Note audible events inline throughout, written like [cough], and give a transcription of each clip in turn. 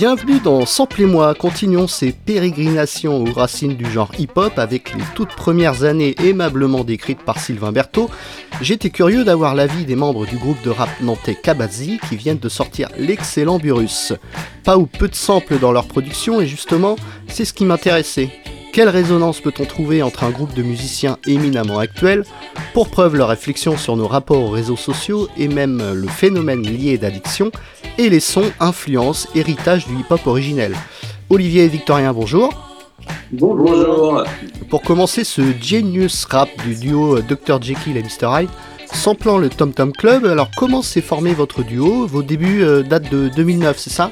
Bienvenue dans Samplez-moi, continuons ces pérégrinations aux racines du genre hip-hop avec les toutes premières années aimablement décrites par Sylvain Berthaud. J'étais curieux d'avoir l'avis des membres du groupe de rap nantais Kabazi qui viennent de sortir l'excellent Burus. Pas ou peu de samples dans leur production et justement, c'est ce qui m'intéressait. Quelle résonance peut-on trouver entre un groupe de musiciens éminemment actuels, pour preuve leur réflexion sur nos rapports aux réseaux sociaux et même le phénomène lié d'addiction, et les sons, influences, héritage du hip-hop originel Olivier et Victorien, bonjour. Bonjour. Pour commencer ce genius rap du duo Dr Jekyll et Mr Hyde, samplant le Tom Tom Club, alors comment s'est formé votre duo? Vos débuts euh, datent de 2009, c'est ça?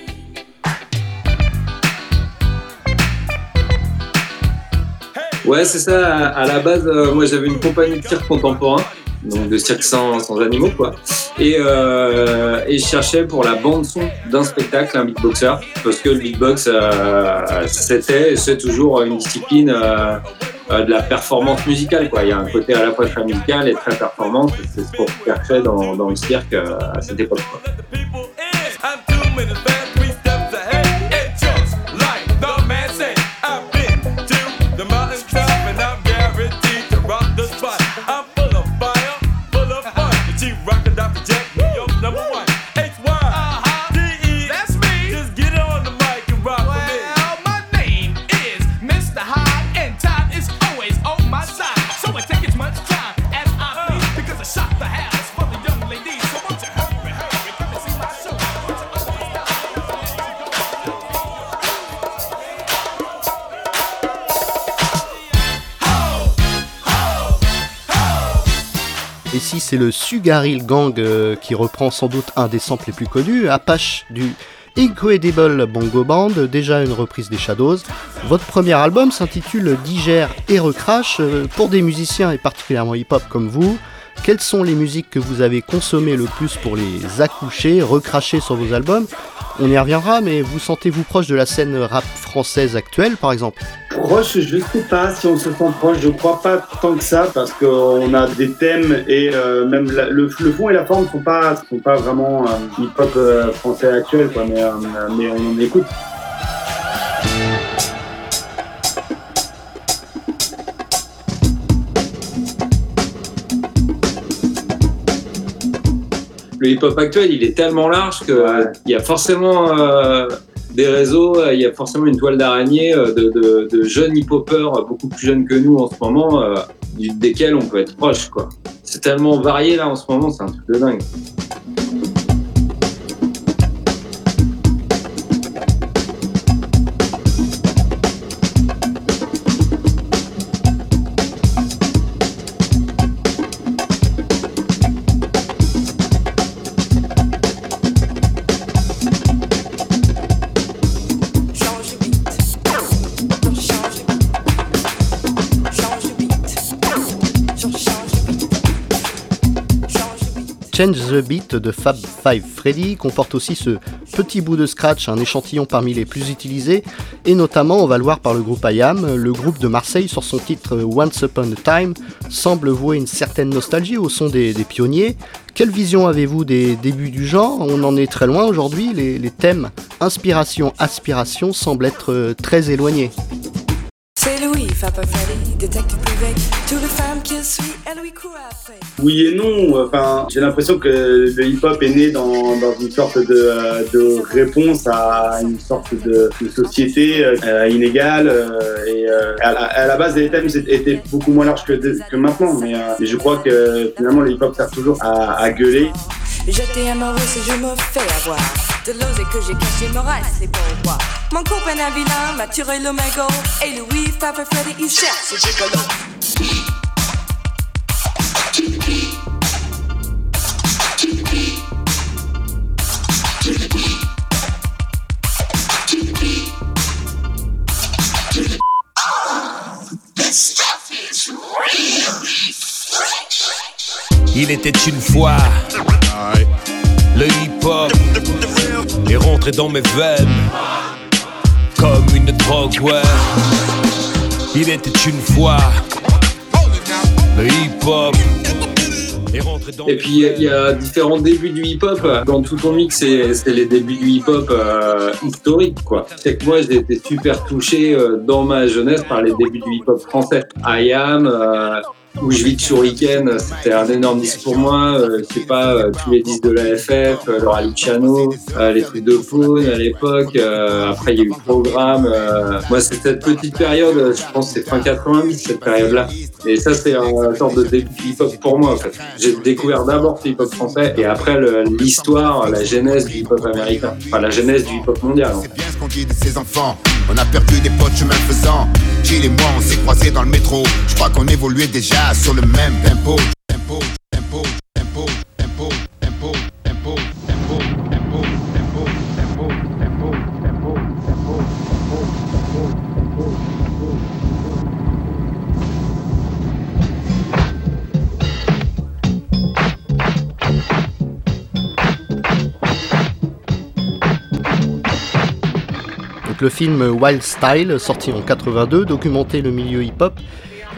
Ouais, c'est ça. À la base, euh, moi j'avais une compagnie de cirque contemporain, donc de cirque sans, animaux, quoi. Et, euh, et je cherchais pour la bande-son d'un spectacle un beatboxer, parce que le beatbox, euh, c'était c'est toujours une discipline de la performance musicale, quoi. Il y a un côté à la fois très musical et très performant, c'est ce qu'on cherchait dans, dans le cirque à cette époque, quoi. Et si c'est le Sugaril Gang euh, qui reprend sans doute un des samples les plus connus, Apache du Incredible Bongo Band, déjà une reprise des Shadows. Votre premier album s'intitule Digère et Recrash. Euh, Pour des musiciens et particulièrement hip-hop comme vous, quelles sont les musiques que vous avez consommées le plus pour les accoucher, recracher sur vos albums? On y reviendra, mais vous sentez-vous proche de la scène rap française actuelle par exemple? Proche, je sais pas si on se sent proche, je crois pas tant que ça parce qu'on a des thèmes et euh, même le, fond et la forme sont pas sont pas vraiment euh, hip-hop euh, français actuel mais on écoute. Le hip-hop actuel, il est tellement large qu'il Ouais. y a forcément euh, des réseaux, euh, il y a forcément une toile d'araignée euh, de, jeunes hip-hoppers euh, beaucoup plus jeunes que nous en ce moment, euh, desquels on peut être proche. quoi. C'est tellement varié là en ce moment, c'est un truc de dingue. Change the Beat de Fab Five Freddy comporte aussi ce petit bout de scratch, un échantillon parmi les plus utilisés, et notamment, on va le voir par le groupe IAM, le groupe de Marseille sur son titre Once Upon a Time semble vouer une certaine nostalgie au son des, pionniers. Quelle vision avez-vous des débuts du genre? On en est très loin aujourd'hui, les, les thèmes inspiration, aspiration semblent être euh, très éloignés. Oui et non. Enfin, j'ai l'impression que le hip-hop est né dans, dans une sorte de, euh, de réponse à une sorte de, de société euh, inégale. euh, et euh, à, la, à la base, les thèmes étaient beaucoup moins larges que, de- que maintenant. Mais, mais je crois que finalement, le hip-hop sert toujours à, à gueuler. J'étais amoureuse et je me fais avoir. De l'ose que j'ai caché me reste les pour voir. Mon copain un vilain m'a tiré le mégot. Et Louis, Papa Freddy, il cherche ce gigolo. Il était une fois le hip-hop est rentré dans mes veines comme une drogue, ouais. Il était une fois le hip-hop Et puis il y a différents débuts du hip-hop. Dans tout ton mix, c'est les débuts du hip-hop euh, historique, quoi. C'est que moi, j'ai été super touché euh, dans ma jeunesse par les débuts du hip-hop français. I Am, euh, où je vis de Shuriken, c'était un énorme disque pour moi. Euh, je sais pas, euh, tous les disques de la FF, euh, euh, les trucs de Faune à l'époque. après, il y a eu le programme. moi, c'est cette petite période, je pense c'est fin 90, cette période-là. Et ça, c'est un sorte de début hip-hop pour moi, en fait. J'ai découvert d'abord le hip-hop français et après l'histoire, la genèse du hip-hop américain. Enfin, la genèse du hip-hop mondial. C'est enfants. On a perdu des potes chemin faisant. Et moi, on s'est croisés dans le métro. Qu'on évoluait déjà sur le même le film Wild Style, sorti en 82, documentait le milieu hip-hop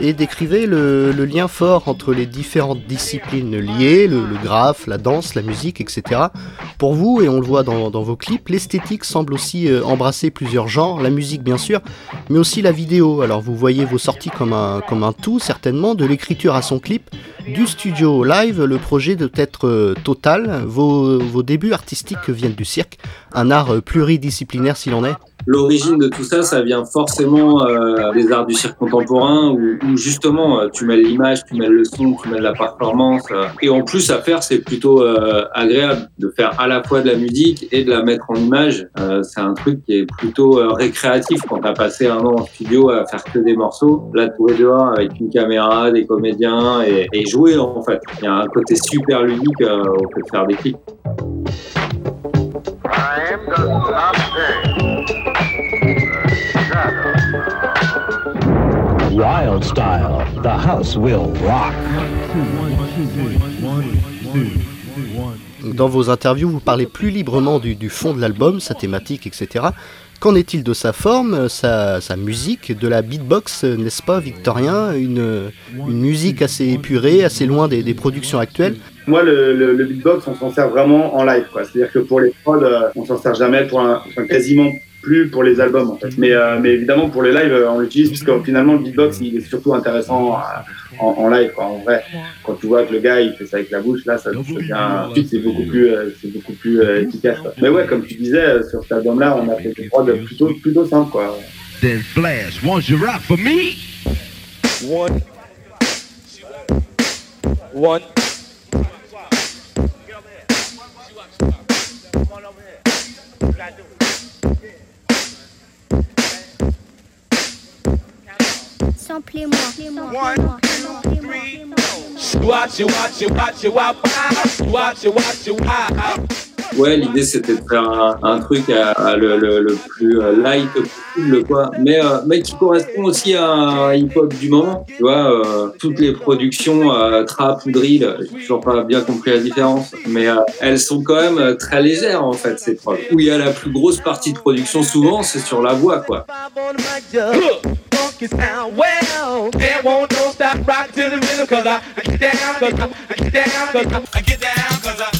et décrivait le, lien fort entre les différentes disciplines liées, le, graphe, la danse, la musique, etc. Pour vous, et on le voit dans, vos clips, l'esthétique semble aussi euh, embrasser plusieurs genres, la musique bien sûr, mais aussi la vidéo. Alors vous voyez vos sorties comme un, comme un tout, certainement, de l'écriture à son clip, du studio live, le projet doit être euh, total. Vos, vos débuts artistiques viennent du cirque, un art euh, pluridisciplinaire s'il en est l'origine de tout ça, ça vient forcément euh, des arts du cirque contemporain où, justement euh, tu mets l'image, tu mets le son, tu mets la performance. Euh. et en plus à faire, c'est plutôt euh, agréable de faire à la fois de la musique et de la mettre en image. c'est un truc qui est plutôt récréatif quand t'as passé un an en studio à faire que des morceaux. Là, est dehors avec une caméra, des comédiens et, et jouer en fait. Il y a un côté super ludique au fait de faire des clips. Wild Style, the house will rock. Dans vos interviews, vous parlez plus librement du, fond de l'album, sa thématique, etc. Qu'en est-il de sa forme, sa, musique, de la beatbox, n'est-ce pas, Victorien? Une, musique assez épurée, assez loin des, productions actuelles? Moi, le, beatbox, on s'en sert vraiment en live. C'est-à-dire que pour les prods, euh, on s'en sert jamais, pour un, quasiment plus pour les albums en fait. Mais, euh, mais évidemment pour les lives on l'utilise puisque finalement le beatbox il est surtout intéressant euh, en, live quoi. En vrai, quand tu vois que le gars il fait ça avec la bouche là, ça devient c'est beaucoup plus euh, c'est beaucoup plus efficace. Mais ouais comme tu disais sur cet album là on a fait des prods plutôt plutôt simple quoi. Then Flash, won't you One. Ouais, l'idée c'était de faire un, truc à, le, le, plus euh, light possible, quoi. Mais, euh, mais qui correspond aussi à un hip-hop du moment. Tu vois, euh, toutes les productions trap ou drill, j'ai toujours pas bien compris la différence, mais elles sont quand même très légères en fait, ces prods. Où il y a la plus grosse partie de production souvent, c'est sur la voix, quoi. Funky sound. Well, there won't no stop rock to the rhythm, cause I, I get down, cause I, I get down, cause I, I get down, cause I,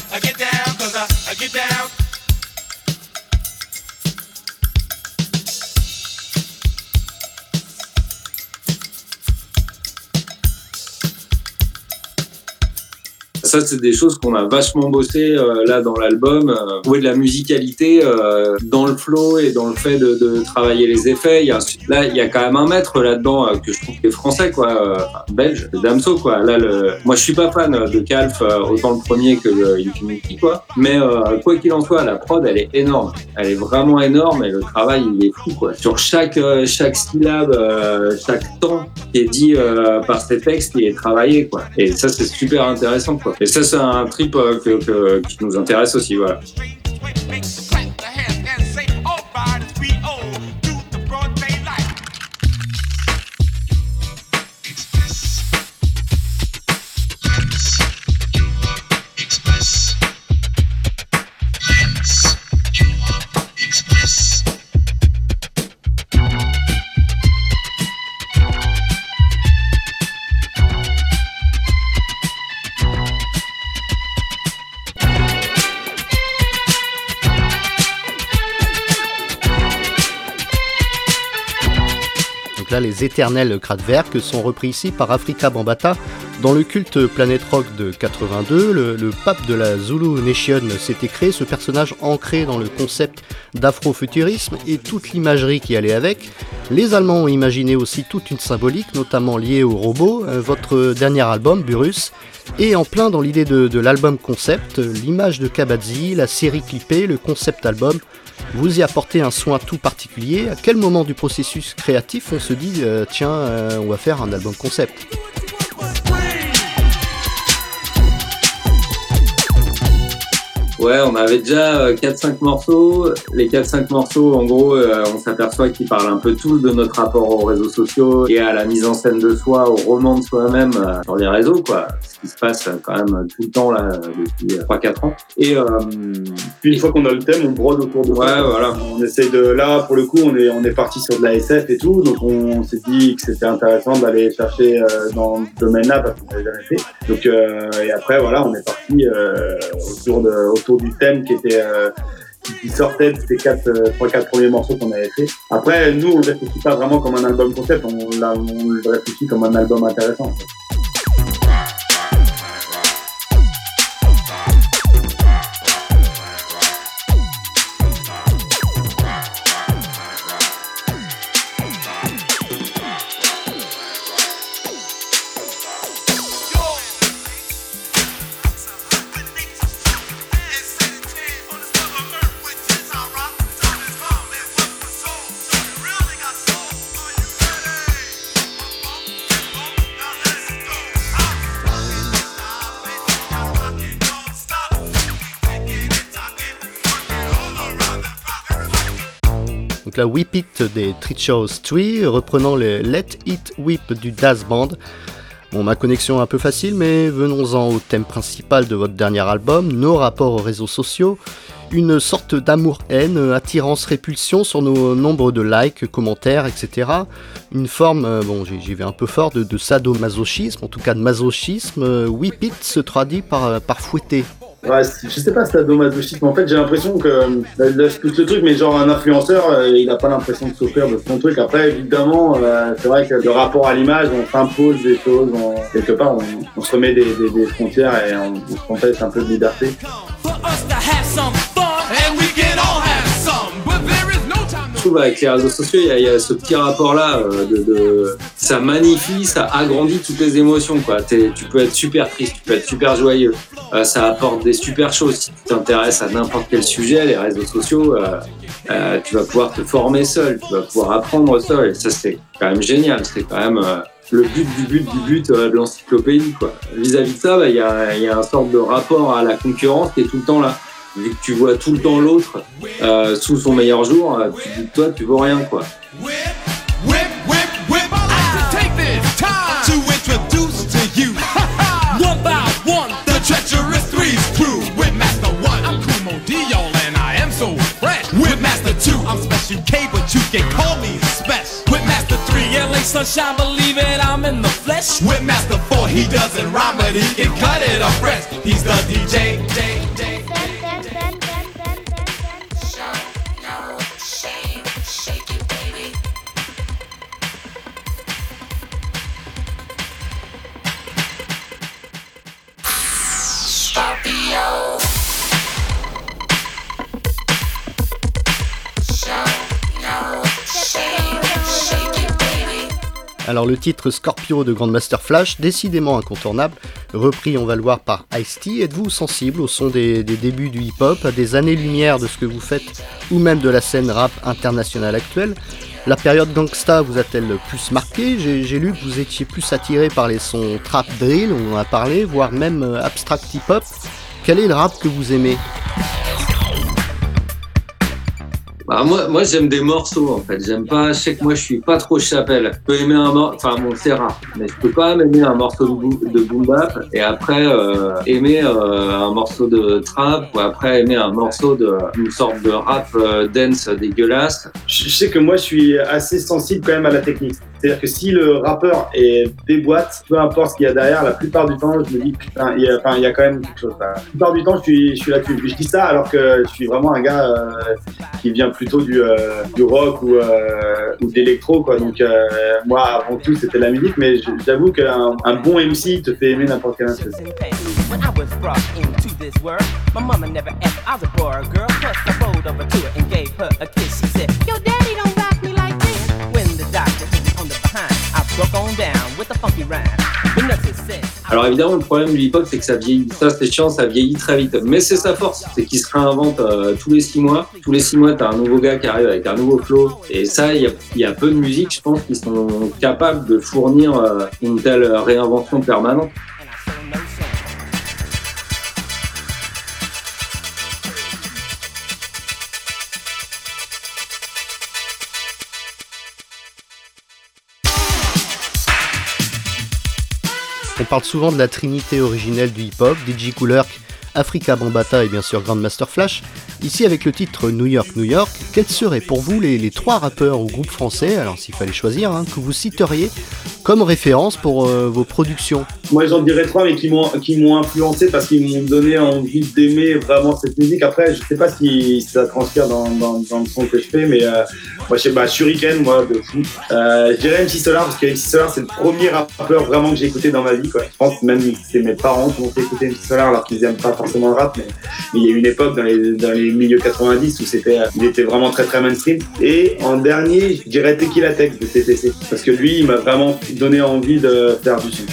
ça, c'est des choses qu'on a vachement bossé euh, là dans l'album. Euh, trouver de la musicalité euh, dans le flow et dans le fait de, de travailler les effets. Il y a, là, il y a quand même un maître là-dedans euh, que je trouve qui est français, quoi, belge, Damso, quoi. Là, le... moi, je suis pas fan de Calf, autant le premier que le Infinity, quoi. Mais quoi qu'il en soit, la prod, elle est énorme. Elle est vraiment énorme et le travail, il est fou, quoi. Sur chaque chaque syllabe, chaque temps qui est dit par ces textes, il est travaillé, quoi. Et ça, c'est super intéressant, quoi. Et ça, c'est un trip euh, qui nous intéresse aussi, voilà. Les éternels Kraftwerk sont repris ici par Afrika Bambata dans le culte Planet Rock de 82. Le, pape de la Zulu Nation s'était créé, ce personnage ancré dans le concept d'afrofuturisme et toute l'imagerie qui allait avec. Les Allemands ont imaginé aussi toute une symbolique, notamment liée au robot. Euh, votre dernier album, Burus, est en plein dans l'idée de, l'album concept, l'image de Kabadzi, la série clippée, le concept album vous y apportez un soin tout particulier. À quel moment du processus créatif on se dit euh, tiens, euh, on va faire un album concept? Ouais, on avait déjà 4-5 euh, morceaux. Les 4-5 morceaux, en gros, euh, on s'aperçoit qu'ils parlent un peu tous de notre rapport aux réseaux sociaux et à la mise en scène de soi, au roman de soi-même euh, sur les réseaux, quoi. Ce qui se passe quand même tout le temps, là, depuis 3-4 ans. Et puis une fois qu'on a le thème, on brode autour de ouais, ça. voilà. On essaye de... Là, pour le coup, on est, on est parti sur de la SF et tout, donc on s'est dit que c'était intéressant d'aller chercher dans ce domaine-là parce qu'on n'avait jamais fait. Donc, et après, voilà, on est parti autour de... Autour du thème qui était euh, qui sortait de ces quatre, euh, trois, quatre premiers morceaux qu'on avait fait. Après, nous, on ne réfléchit pas vraiment comme un album concept, on, on le réfléchit comme un album intéressant. La Whip It des Trichos Tree, reprenant le Let It Whip du Das Band. Bon, ma connexion est un peu facile, mais venons-en au thème principal de votre dernier album, nos rapports aux réseaux sociaux. Une sorte d'amour-haine, attirance-répulsion sur nos nombres de likes, commentaires, etc. Une forme, euh, bon, j'y vais un peu fort, de, sadomasochisme, en tout cas de masochisme. Whip It se traduit par, par fouetter. Je sais pas mais En fait, j'ai l'impression que là, je le truc, mais genre un influenceur, euh, il a pas l'impression de souffrir de son truc. Après, évidemment, euh, c'est vrai que le rapport à l'image, on s'impose des choses, quelque part, on, se remet des, des, frontières et on, on se conteste un peu de liberté. Trouve avec les réseaux sociaux, il y, a ce petit rapport-là euh, de, ça magnifie, ça agrandit toutes les émotions. Quoi. tu peux être super triste, tu peux être super joyeux. Euh, ça apporte des super choses. Si tu t'intéresses à n'importe quel sujet, les réseaux sociaux, euh, tu vas pouvoir te former seul, tu vas pouvoir apprendre seul. Ça, c'est quand même génial. C'est quand même le but du but du but de l'encyclopédie. Vis-à-vis de ça, bah, il y, a, y a un sorte de rapport à la concurrence qui est tout le temps là vu que tu vois tout le temps l'autre euh, sous son meilleur jour, euh, tu toi tu vois rien quoi. I'm special K, but you can call me special. With Master 3, LA Sunshine, believe it, I'm in the flesh. With Master 4, he doesn't rhyme, but he can cut it off fresh. He's the DJ. Alors le titre Scorpio de Grandmaster Flash, décidément incontournable, repris on va le voir par Ice-T, êtes-vous sensible au son des, débuts du hip-hop, à des années-lumière de ce que vous faites, ou même de la scène rap internationale actuelle? La période gangsta vous a-t-elle plus marqué? J'ai lu que vous étiez plus attiré par les sons trap drill, on en a parlé, voire même euh, abstract hip-hop. Quel est le rap que vous aimez? Bah, moi, moi j'aime des morceaux en fait. J'aime pas. Je sais que moi je suis pas trop chapelle. Je peux aimer un morceau. Enfin bon, c'est rare. Mais je peux pas aimer un morceau de, boom bap et après euh, aimer euh, un morceau de trap ou après aimer un morceau de une sorte de rap euh, dance dégueulasse. je sais que moi, je suis assez sensible quand même à la technique. C'est-à-dire que si le rappeur est déboîte, peu importe ce qu'il y a derrière, la plupart du temps, je me dis, putain, il y a, quand même quelque chose. La plupart du temps, je suis, je suis là-dessus. Je dis ça alors que je suis vraiment un gars euh, qui vient plutôt du, euh, du rock ou, euh, ou d'électro, quoi. Donc, moi, avant tout, c'était la musique, mais j'avoue qu'un un bon MC te fait aimer n'importe quel instrument. Alors évidemment, le problème du hip-hop, c'est que ça vieillit. Ça, c'est chiant, ça vieillit très vite. Mais c'est sa force, c'est qu'il se réinvente euh, tous les six mois. Tous les six mois, t'as un nouveau gars qui arrive avec un nouveau flow. Et ça, il y a, peu de musiques, je pense, qui sont capables de fournir euh, une telle réinvention permanente. On parle souvent de la trinité originelle du hip-hop, DJ Cooler, Africa Bambata et bien sûr Grandmaster Flash. Ici avec le titre New York, New York, quels seraient pour vous les, trois rappeurs ou groupes français, alors s'il fallait choisir, hein, que vous citeriez comme référence pour euh, vos productions Moi j'en dirais trois mais qui m'ont qui m'ont influencé parce qu'ils m'ont donné envie d'aimer vraiment cette musique. Après je sais pas si ça transpire dans, dans, le son que je fais mais euh, moi je sais pas Shuriken moi de fou. Euh, je dirais MC Solar parce que MC Solar c'est le premier rappeur vraiment que j'ai écouté dans ma vie. Je pense même que c'est mes parents qui m'ont fait écouter MC Solar alors qu'ils aiment pas forcément le rap mais, il y a eu une époque dans les, dans les milieux 90 où c'était il était vraiment très très mainstream. Et en dernier je dirais Tequila Tech de TTC parce que lui il m'a vraiment donné envie de faire du son.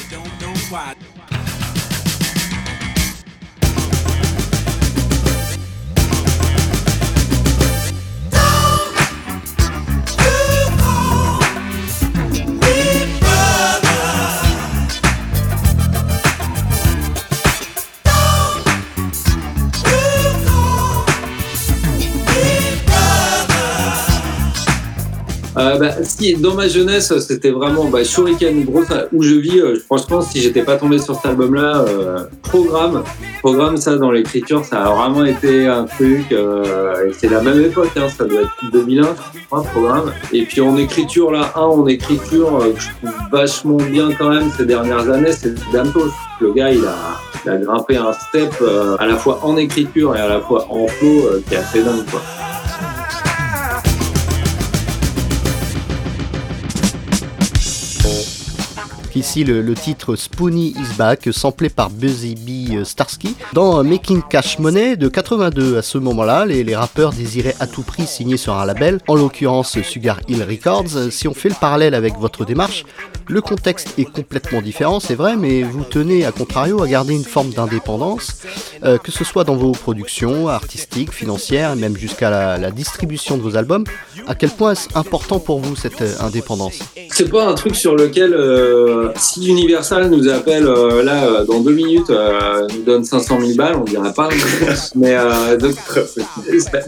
Bah, si, dans ma jeunesse, c'était vraiment bah, Shuriken, gros, où je vis. Euh, franchement, si j'étais pas tombé sur cet album-là, euh, programme, programme ça dans l'écriture, ça a vraiment été un truc. Euh, c'est la même époque, hein, ça doit être 2001, je crois, programme. Et puis en écriture, là, un en écriture que je trouve vachement bien quand même ces dernières années, c'est Dantos. Le gars, il a, il a grimpé un step à la fois en écriture et à la fois en flow qui est assez dingue, quoi. Ici le, titre Spoony is Back, samplé par Buzzy B Starsky. Dans Making Cash Money de 82, à ce moment-là, les, rappeurs désiraient à tout prix signer sur un label, en l'occurrence Sugar Hill Records. Si on fait le parallèle avec votre démarche, le contexte est complètement différent, c'est vrai, mais vous tenez à contrario à garder une forme d'indépendance, euh, que ce soit dans vos productions artistiques, financières, même jusqu'à la, distribution de vos albums. À quel point est-ce important pour vous cette euh, indépendance? C'est pas un truc sur lequel euh, si Universal nous appelle euh, là euh, dans deux minutes, euh, nous donne 500 000 balles, on dirait pas. [laughs] mais donc,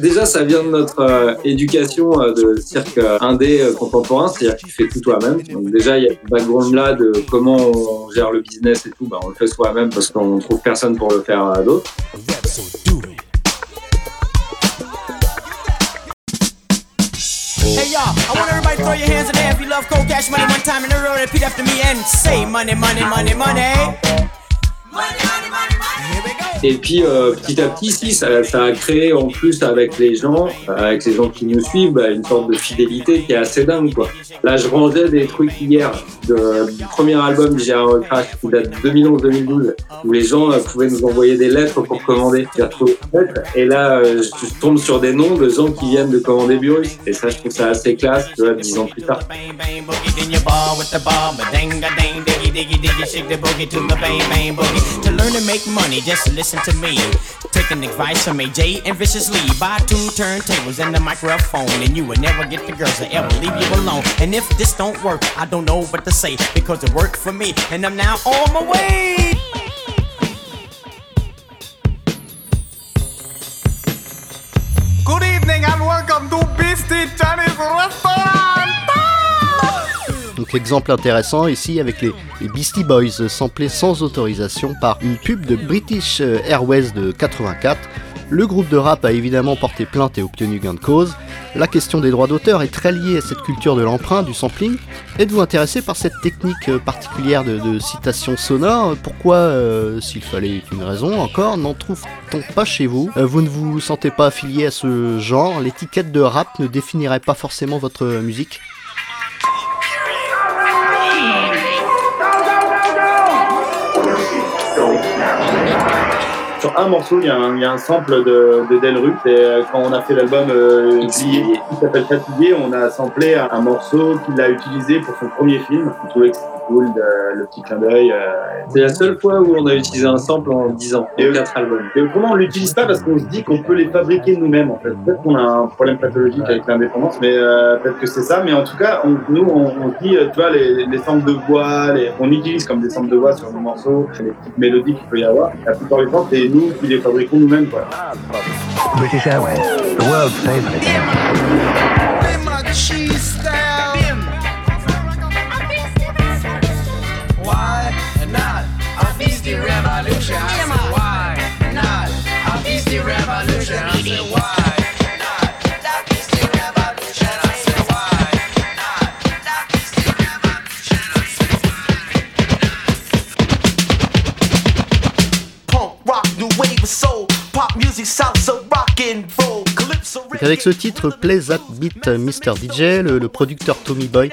déjà, ça vient de notre éducation de cirque indé contemporain, c'est-à-dire que tu fais tout toi-même. Donc déjà, il y a ce background là de comment on gère le business et tout. Bah, on le fait soi-même parce qu'on trouve personne pour le faire d'autre. Hey y'all, I want everybody to throw your hands in the air if you love cold cash money one time in a row. Repeat after me and say money, money, money, money. Money, Et puis euh, petit à petit, si, ça, ça, a créé en plus avec les gens, avec les gens qui nous suivent, bah, une sorte de fidélité qui est assez dingue. Quoi. Là, je rangeais des trucs hier de, du premier album du Gérard Crash qui date de 2011-2012, où les gens euh, pouvaient nous envoyer des lettres pour commander. Et là, euh, je tombe sur des noms de gens qui viennent de commander Burus. Et ça, je trouve ça assez classe, tu vois, dix ans plus tard. Listen to me. Taking advice from AJ and Viciously. Buy two turntables and the microphone, and you will never get the girls to ever leave you alone. And if this don't work, I don't know what to say because it worked for me, and I'm now on my way. Good evening and welcome to Beastie Chinese Restaurant. Exemple intéressant ici avec les, Beastie Boys samplés sans autorisation par une pub de British Airways de 84 Le groupe de rap a évidemment porté plainte et obtenu gain de cause. La question des droits d'auteur est très liée à cette culture de l'emprunt, du sampling. Êtes-vous intéressé par cette technique euh, particulière de, citation sonore? Pourquoi, euh, s'il fallait une raison encore, n'en trouve-t-on pas chez vous? Euh, Vous ne vous sentez pas affilié à ce genre? L'étiquette de rap ne définirait pas forcément votre musique? Sur un morceau, il y, a un, sample de, de Delru. Et euh, quand on a fait l'album euh, qui s'appelle Fatigué, on a samplé un, morceau qu'il a utilisé pour son premier film. Que le petit clin d'œil. Euh, c'est la seule fois où on a utilisé un sample en 10 ans, et quatre albums. Et comment on l'utilise pas Parce qu'on se dit qu'on peut les fabriquer nous-mêmes, en fait. Peut-être qu'on a un problème pathologique avec l'indépendance, mais euh, peut-être que c'est ça. Mais en tout cas, nous, on, dit, tu vois, les, les samples de voix, on utilise comme des samples de voix sur nos morceaux, les petites mélodies qu'il peut y avoir. La plupart du temps, c'est nous qui les fabriquons nous-mêmes, quoi. British Airways, the world's favorite. Avec ce titre Play That Beat Mr. DJ, le, producteur Tommy Boy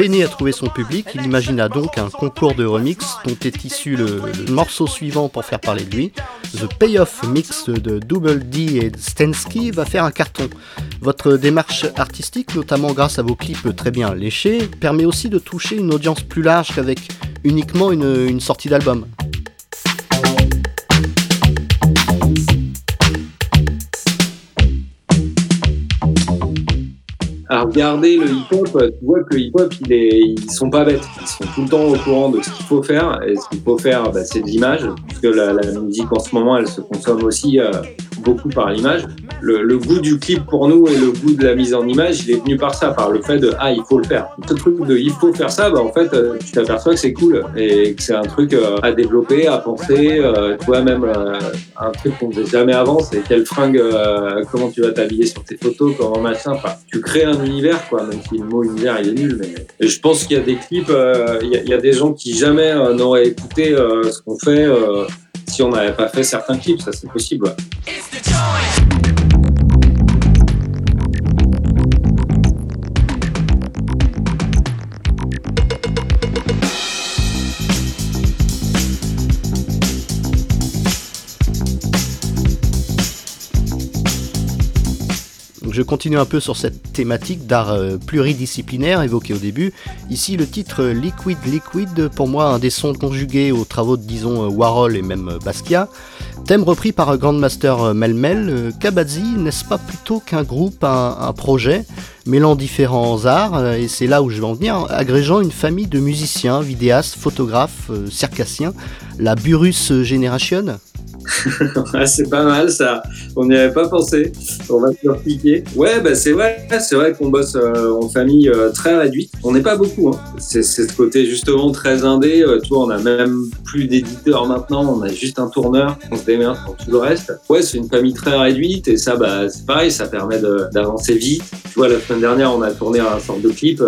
peinait à trouver son public. Il imagina donc un concours de remix dont est issu le, morceau suivant pour faire parler de lui. The Payoff Mix de Double D et Stensky va faire un carton. Votre démarche artistique, notamment grâce à vos clips très bien léchés, permet aussi de toucher une audience plus large qu'avec uniquement une sortie d'album. À regarder le hip-hop, tu vois que le hip-hop, il est, ils sont pas bêtes. Ils sont tout le temps au courant de ce qu'il faut faire. Et ce qu'il faut faire, bah, c'est de l'image. Parce que la, musique en ce moment, elle se consomme aussi euh, beaucoup par l'image. Le, goût du clip pour nous et le goût de la mise en image, il est venu par ça, par le fait de ah il faut le faire. Ce truc de il faut faire ça, bah en fait euh, tu t'aperçois que c'est cool et que c'est un truc euh, à développer, à penser. Euh, tu vois même un truc qu'on faisait jamais avant, c'est quelle fringue, comment tu vas t'habiller sur tes photos, comment machin. Tu crées un univers quoi, même si le mot univers il est nul. Mais je pense qu'il y a des clips, il y, y, a des gens qui jamais n'auraient écouté ce qu'on fait si on n'avait pas fait certains clips, ça c'est possible. Je continue un peu sur cette thématique d'art euh, pluridisciplinaire évoquée au début. Ici, le titre Liquid Liquid, pour moi, un des sons conjugués aux travaux de, disons, euh, Warhol et même euh, Basquiat. Thème repris par Grandmaster Melmel, Kabazi n'est-ce pas plutôt qu'un groupe, un, projet, mêlant différents arts, et c'est là où je vais en venir, agrégeant une famille de musiciens, vidéastes, photographes, circassiens, la Burus Generation? [laughs] c'est pas mal ça. On n'y avait pas pensé. On va se leur piquer. Ouais, bah c'est vrai. C'est vrai qu'on bosse euh, en famille euh, très réduite. On n'est pas beaucoup. Hein. C'est ce côté justement très indé. Euh, tu vois, on a même plus d'éditeurs maintenant. On a juste un tourneur. On se démerde pour tout le reste. Ouais, c'est une famille très réduite et ça, bah c'est pareil. Ça permet d'avancer vite. Tu vois, la semaine dernière, on a tourné un sorte de clip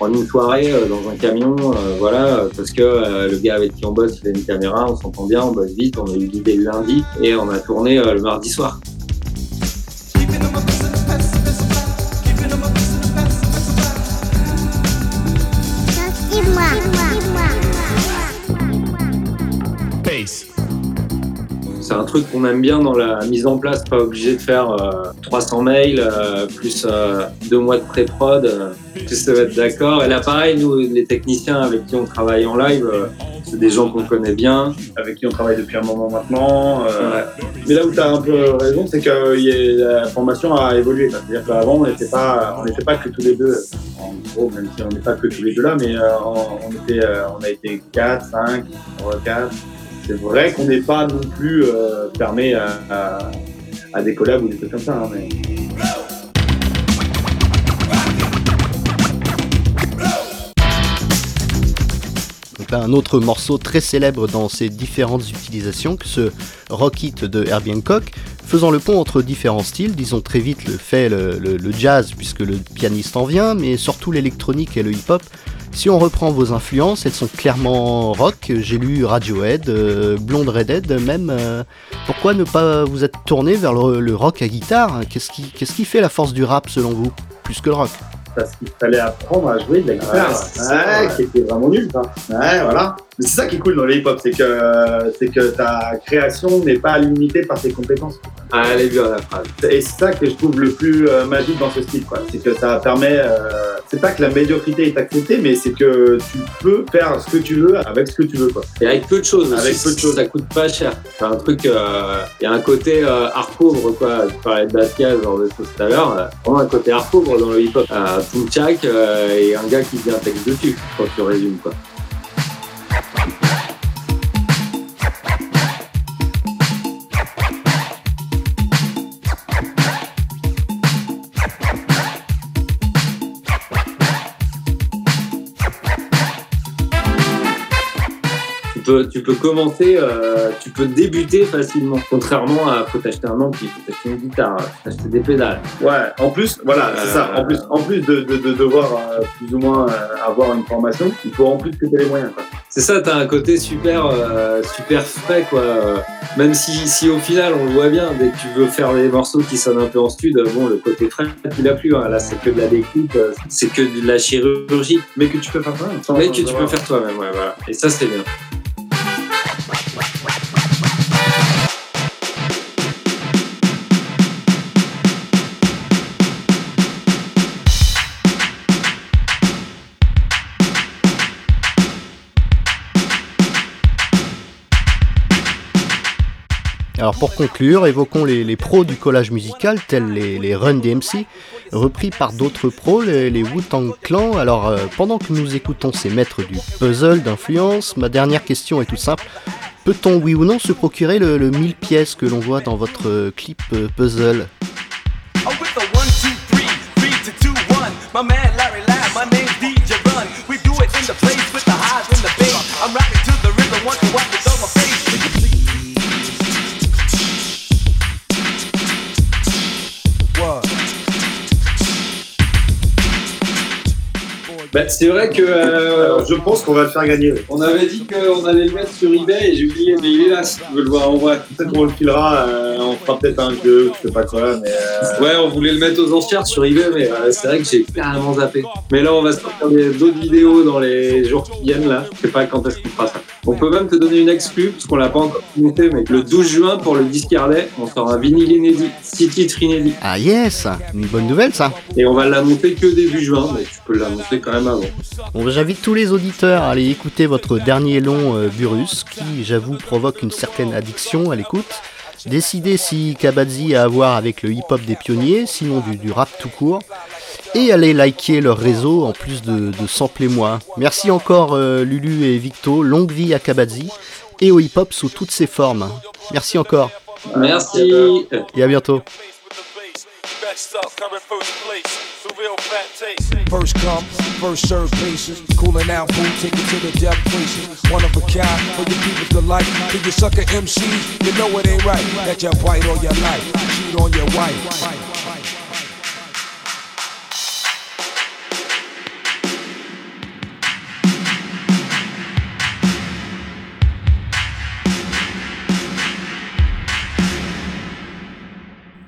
en une soirée dans un camion. voilà, parce que le gars avec qui on bosse, il a une caméra. On s'entend bien. On bosse vite. On a eu l'idée lundi et on a tourné euh, le mardi soir. C'est un truc qu'on aime bien dans la mise en place, pas obligé de faire 300 euh, mails, euh, plus deux mois de pré-prod, plus se mettre d'accord. Et là, pareil, nous, les techniciens avec qui on travaille en live, c'est des gens qu'on connaît bien, avec qui on travaille depuis un moment maintenant. Euh, mais là où tu as un peu raison, c'est que la formation a évolué. C'est-à-dire qu'avant, on n'était pas, pas que tous les deux, en gros, même si on n'est pas que tous les deux là, mais euh, on, était, euh, on a été 4, 5, 4. C'est vrai qu'on n'est pas non plus fermé à, à, des collabs ou des trucs comme ça. Hein, mais... un autre morceau très célèbre dans ses différentes utilisations que ce Rock It de Herbie Hancock, faisant le pont entre différents styles, disons très vite le fait le, jazz puisque le pianiste en vient, mais surtout l'électronique et le hip-hop. Si on reprend vos influences, elles sont clairement rock. J'ai lu Radiohead, euh, Blonde Redhead même. Euh, pourquoi ne pas vous être tourné vers le, rock à guitare qui, qu'est-ce qui fait la force du rap selon vous, plus que le rock? Parce qu'il fallait apprendre à jouer de la guitare, ouais, qui était vraiment nul. Ça. Ouais, voilà c'est ça qui est cool dans le hip-hop, c'est que, c'est que ta création n'est pas limitée par tes compétences. Ah, elle est bien la phrase. Et c'est ça que je trouve le plus euh, magique dans ce style, quoi. C'est que ça permet, euh, c'est pas que la médiocrité est acceptée, mais c'est que tu peux faire ce que tu veux avec ce que tu veux, quoi. Et avec peu de choses. Avec peu de choses. Ça coûte pas cher. C'est un truc, euh, il y a un côté art pauvre, quoi. Tu parlais de Basquiat, genre de choses tout à l'heure. vraiment un côté art pauvre dans le hip-hop. Euh, Punchak et un gars qui vient un texte dessus, quand tu résumes, quoi. Tu peux commencer, euh, tu peux débuter facilement. Contrairement à faut acheter un ampli, faut acheter une guitare, faut acheter des pédales. Ouais, en plus, voilà, c'est ça. En plus, en plus de, devoir euh, plus ou moins euh, avoir une formation, il faut en plus que tu aies les moyens. C'est ça, tu as un côté super, super frais, quoi. Même si, si au final, on le voit bien, dès que tu veux faire des morceaux qui sonnent un peu en stud, bon, le côté frais, tu l'as plus. Hein. Là, c'est que de la découpe, c'est que de la chirurgie. Mais que tu peux faire toi-même. Mais que tu peux faire toi-même, ouais, voilà. Et ça, c'est bien. Pour conclure, évoquons les, pros du collage musical, tels les, Run DMC, repris par d'autres pros, les, Wu-Tang Clan. Alors euh, pendant que nous écoutons ces maîtres du puzzle d'influence, ma dernière question est toute simple. Peut-on, oui ou non, se procurer le, 1000 pièces que l'on voit dans votre clip euh, puzzle? Bah, c'est vrai que. Euh, je pense qu'on va le faire gagner. On avait dit qu'on allait le mettre sur eBay et j'ai oublié, mais il est là si tu veux le voir en vrai. Peut-être qu'on le filera, euh, on fera peut-être un jeu, je sais pas quoi, mais. Euh, ouais, on voulait le mettre aux enchères sur eBay, mais c'est vrai que j'ai carrément zappé. Mais là, on va sortir d'autres vidéos dans les jours qui viennent là. Je sais pas quand est-ce qu'on fera ça. On peut même te donner une exclue, parce qu'on l'a pas encore monté, mais le 12 juin pour le disque Harley, on sort un vinyle inédit, 6 titres inédits. Ah yes, une bonne nouvelle ça. Et on va la monter que début juin, mais tu peux la monter quand même avant. Bon, j'invite tous les auditeurs à aller écouter votre dernier long euh, Burus, qui j'avoue provoque une certaine addiction à l'écoute. Décidez si Kabadzi a à voir avec le hip-hop des pionniers, sinon du, rap tout court. Et allez liker leur réseau en plus de, de sampler moi. Merci encore euh, Lulu et Victo, longue vie à Kabadzi et au hip-hop sous toutes ses formes. Merci encore. Merci. Et à bientôt. First come, first serve patience. Cooling out, food, take it to the depth places. One of a kind, for your people's delight. To your sucker MCs, you know it ain't right. That you bite on your life, cheat on your wife.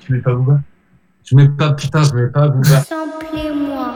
Tu mets pas Booba Je mets pas, putain, je mets pas. Samplez-moi.